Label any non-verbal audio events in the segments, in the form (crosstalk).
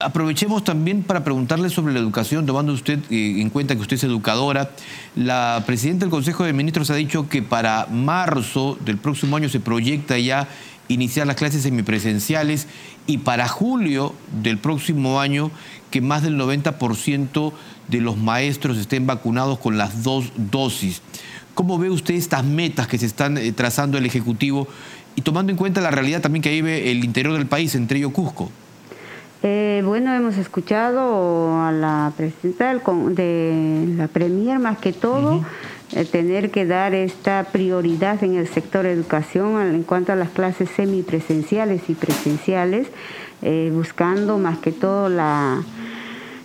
Aprovechemos también para preguntarle sobre la educación, tomando usted eh, en cuenta que usted es educadora. La presidenta del Consejo de Ministros ha dicho que para marzo del próximo año se proyecta ya iniciar las clases semipresenciales y para julio del próximo año que más del 90% de los maestros estén vacunados con las dos dosis. ¿Cómo ve usted estas metas que se están eh, trazando el Ejecutivo y tomando en cuenta la realidad también que vive el interior del país, entre ellos Cusco? Eh, bueno, hemos escuchado a la presidenta de la Premier más que todo. Eh, tener que dar esta prioridad en el sector educación en cuanto a las clases semipresenciales y presenciales, eh, buscando más que todo la,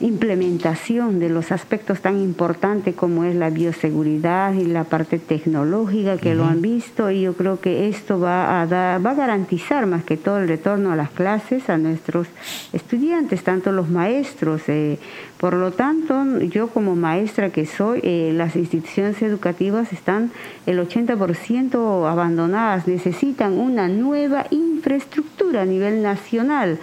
implementación de los aspectos tan importantes como es la bioseguridad y la parte tecnológica que lo han visto y yo creo que esto va a, dar, va a garantizar más que todo el retorno a las clases a nuestros estudiantes, tanto los maestros. Eh, por lo tanto, yo como maestra que soy, eh, las instituciones educativas están el 80% abandonadas, necesitan una nueva infraestructura a nivel nacional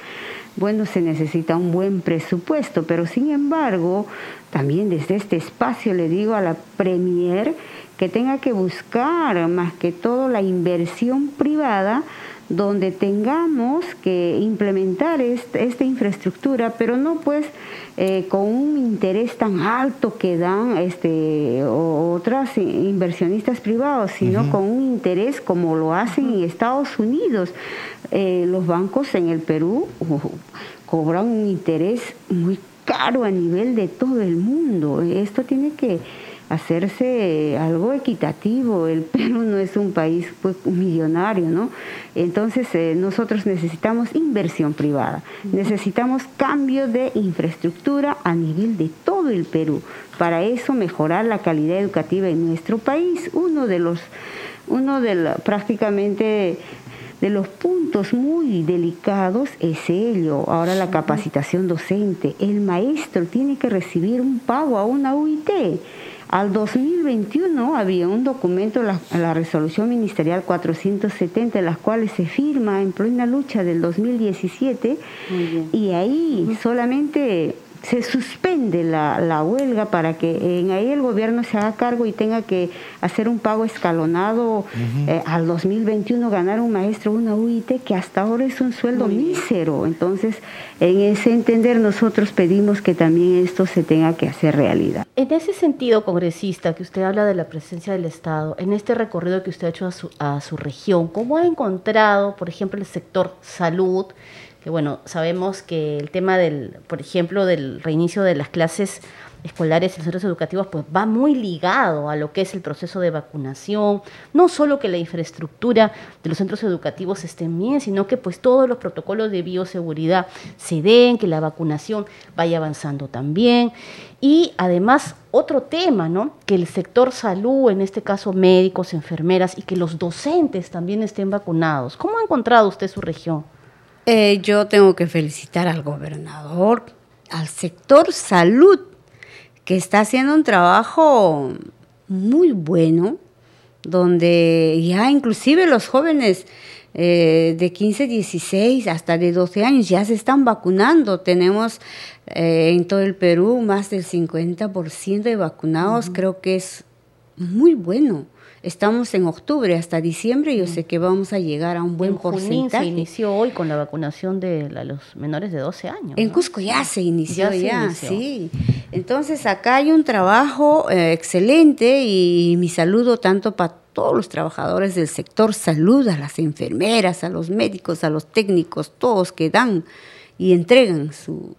bueno, se necesita un buen presupuesto, pero sin embargo, también desde este espacio le digo a la Premier que tenga que buscar más que todo la inversión privada donde tengamos que implementar esta, infraestructura, pero no pues eh, con un interés tan alto que dan este, otras inversionistas privados, sino con un interés como lo hacen en Estados Unidos. Eh, los bancos en el Perú cobran un interés muy caro a nivel de todo el mundo. Esto tiene que hacerse algo equitativo. El (laughs) Perú no es un país pues, millonario, ¿no? Entonces eh, nosotros necesitamos inversión privada, necesitamos cambio de infraestructura a nivel de todo el Perú. Para eso mejorar la calidad educativa en nuestro país. Uno de los, uno de prácticamente de los puntos muy delicados es ello. Ahora la capacitación docente. El maestro tiene que recibir un pago a una UIT. Al 2021 había un documento, la, la resolución ministerial 470, las cuales se firma en plena lucha del 2017, y ahí solamente se suspende la, la, huelga para que en ahí el gobierno se haga cargo y tenga que hacer un pago escalonado eh, al 2021, ganar un maestro una UIT que hasta ahora es un sueldo mísero. Entonces, en ese entender nosotros pedimos que también esto se tenga que hacer realidad. En ese sentido, congresista, que usted habla de la presencia del Estado, en este recorrido que usted ha hecho a su, a su región, ¿cómo ha encontrado, por ejemplo, el sector salud? Que bueno, sabemos que el tema del, por ejemplo, del reinicio de las clases escolares en centros educativos, pues va muy ligado a lo que es el proceso de vacunación, no solo que la infraestructura de los centros educativos estén bien, sino que pues todos los protocolos de bioseguridad se den, que la vacunación vaya avanzando también. Y además, otro tema, ¿no? Que el sector salud, en este caso médicos, enfermeras, y que los docentes también estén vacunados. ¿Cómo ha encontrado usted su región? Eh, yo tengo que felicitar al gobernador, al sector salud, que está haciendo un trabajo muy bueno, donde ya inclusive los jóvenes eh, de 15, 16 hasta de 12 años ya se están vacunando. Tenemos eh, en todo el Perú más del 50% de vacunados, creo que es muy bueno. Estamos en octubre hasta diciembre, yo sé que vamos a llegar a un buen porcentaje. se inició hoy con la vacunación de los menores de 12 años. En Cusco ya se inició, ya, sí. Entonces acá hay un trabajo eh, excelente y mi saludo tanto para todos los trabajadores del sector salud, a las enfermeras, a los médicos, a los técnicos, todos que dan y entregan su,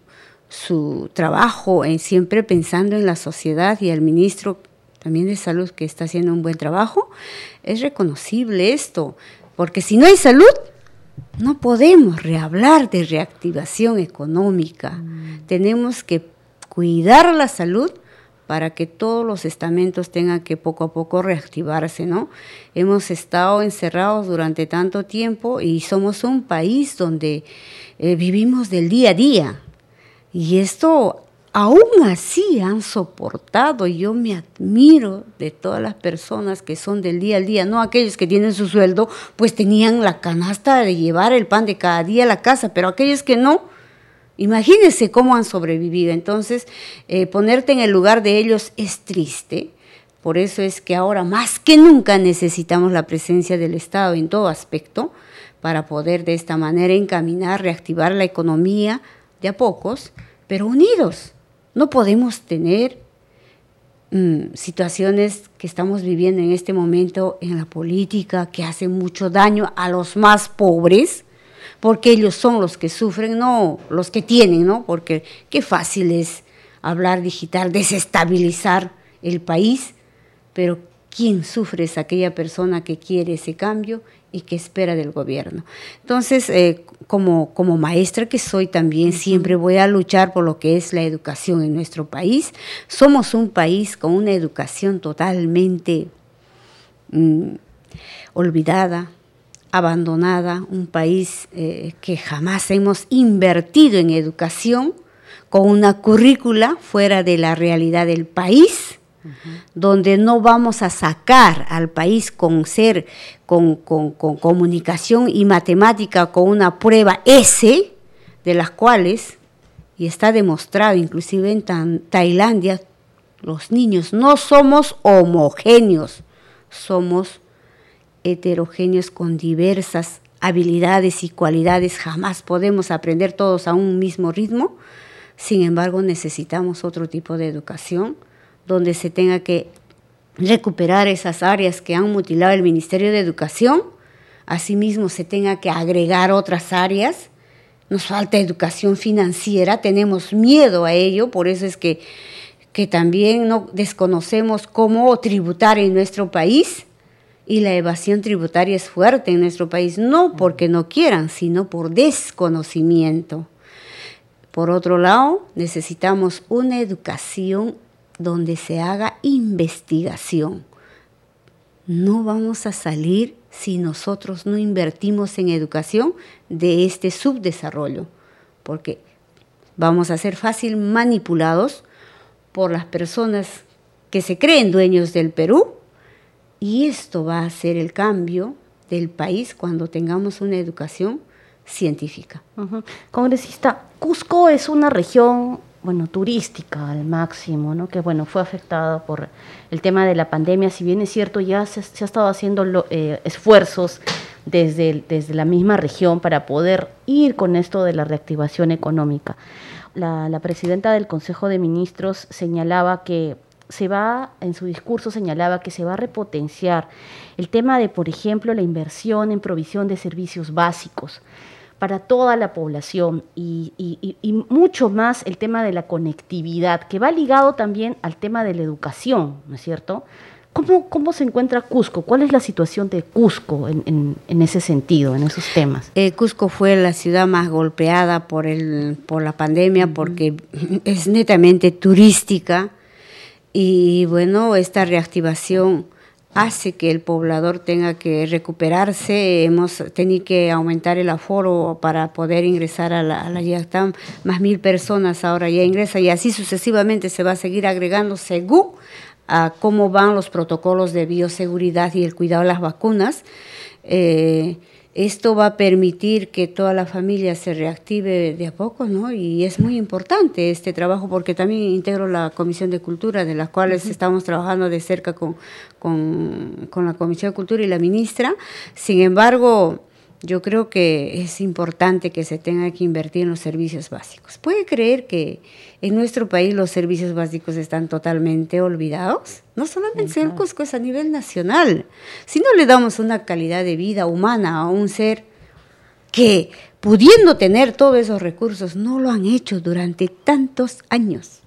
su trabajo en siempre pensando en la sociedad y al ministro también de salud que está haciendo un buen trabajo, es reconocible esto, porque si no hay salud, no podemos rehablar de reactivación económica. Mm. Tenemos que cuidar la salud para que todos los estamentos tengan que poco a poco reactivarse, ¿no? Hemos estado encerrados durante tanto tiempo y somos un país donde eh, vivimos del día a día. Y esto aún así han soportado. y Yo me admiro de todas las personas que son del día al día, no aquellos que tienen su sueldo, pues tenían la canasta de llevar el pan de cada día a la casa, pero aquellos que no, Imagínense cómo han sobrevivido. Entonces, eh, ponerte en el lugar de ellos es triste. Por eso es que ahora más que nunca necesitamos la presencia del Estado en todo aspecto para poder de esta manera encaminar, reactivar la economía de a pocos, pero unidos. No podemos tener mm, situaciones que estamos viviendo en este momento en la política que hacen mucho daño a los más pobres, porque ellos son los que sufren, no los que tienen, ¿no? Porque qué fácil es hablar digital, desestabilizar el país, pero quién sufre es aquella persona que quiere ese cambio y que espera del gobierno. Entonces, eh, como, como maestra que soy también, siempre voy a luchar por lo que es la educación en nuestro país. Somos un país con una educación totalmente mm, olvidada, abandonada, un país eh, que jamás hemos invertido en educación, con una currícula fuera de la realidad del país, donde no vamos a sacar al país con ser, con, con, comunicación y matemática, con una prueba S, de las cuales, y está demostrado inclusive en Tailandia, los niños no somos homogéneos, somos heterogéneos con diversas habilidades y cualidades, jamás podemos aprender todos a un mismo ritmo. Sin embargo, necesitamos otro tipo de educación donde se tenga que recuperar esas áreas que han mutilado el Ministerio de Educación. Asimismo, se tenga que agregar otras áreas. Nos falta educación financiera, tenemos miedo a ello, por eso es que, que también no desconocemos cómo tributar en nuestro país y la evasión tributaria es fuerte en nuestro país, no porque no quieran, sino por desconocimiento. Por otro lado, necesitamos una educación donde se haga investigación. No vamos a salir si nosotros no invertimos en educación de este subdesarrollo, porque vamos a ser fácil manipulados por las personas que se creen dueños del Perú y esto va a ser el cambio del país cuando tengamos una educación científica. Congresista, Cusco es una región bueno, turística al máximo, ¿no? que bueno, fue afectada por el tema de la pandemia, si bien es cierto, ya se, ha estado haciendo eh, esfuerzos desde, desde la misma región para poder ir con esto de la reactivación económica. la presidenta del Consejo de Ministros señalaba que se va, en su discurso señalaba que se va a repotenciar el tema de, por ejemplo, la inversión en provisión de servicios básicos para toda la población y, mucho más el tema de la conectividad, que va ligado también al tema de la educación, ¿no es cierto? ¿Cómo, cómo se encuentra Cusco? ¿Cuál es la situación de Cusco en, ese sentido, en esos temas? Eh, Cusco fue la ciudad más golpeada por, el, por la pandemia porque es netamente turística y bueno, esta reactivación hace que el poblador tenga que recuperarse. Hemos tenido que aumentar el aforo para poder ingresar a la, a la Más mil personas ahora ya ingresan y así sucesivamente se va a seguir agregando según a cómo van los protocolos de bioseguridad y el cuidado de las vacunas. Eh, esto va a permitir que toda la familia se reactive de a poco, ¿no? Y es muy importante este trabajo porque también integro la Comisión de Cultura, de la cual estamos trabajando de cerca con, con, con la Comisión de Cultura y la ministra. Sin embargo, yo creo que es importante que se tenga que invertir en los servicios básicos. ¿Puede creer que en nuestro país los servicios básicos están totalmente olvidados? No solamente en Cusco, es a nivel nacional. Si no le damos una calidad de vida humana a un ser que, pudiendo tener todos esos recursos, no lo han hecho durante tantos años.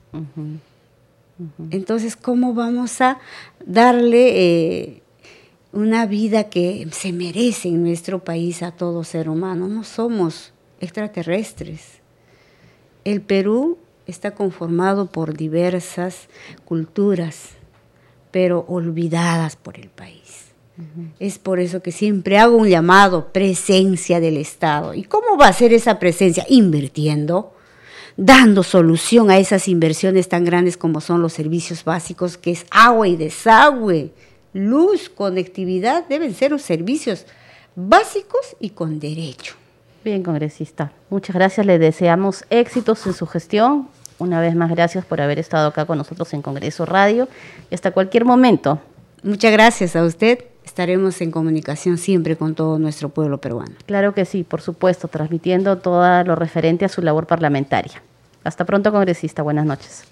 Entonces, ¿cómo vamos a darle... Eh, una vida que se merece en nuestro país a todo ser humano. No somos extraterrestres. El Perú está conformado por diversas culturas, pero olvidadas por el país. Es por eso que siempre hago un llamado, presencia del Estado. ¿Y cómo va a ser esa presencia? Invirtiendo, dando solución a esas inversiones tan grandes como son los servicios básicos, que es agua y desagüe luz, conectividad, deben ser los servicios básicos y con derecho. Bien, congresista. Muchas gracias. Le deseamos éxitos en su gestión. Una vez más, gracias por haber estado acá con nosotros en Congreso Radio y hasta cualquier momento. Muchas gracias a usted. Estaremos en comunicación siempre con todo nuestro pueblo peruano. Claro que sí, por supuesto, transmitiendo todo lo referente a su labor parlamentaria. Hasta pronto, congresista. Buenas noches.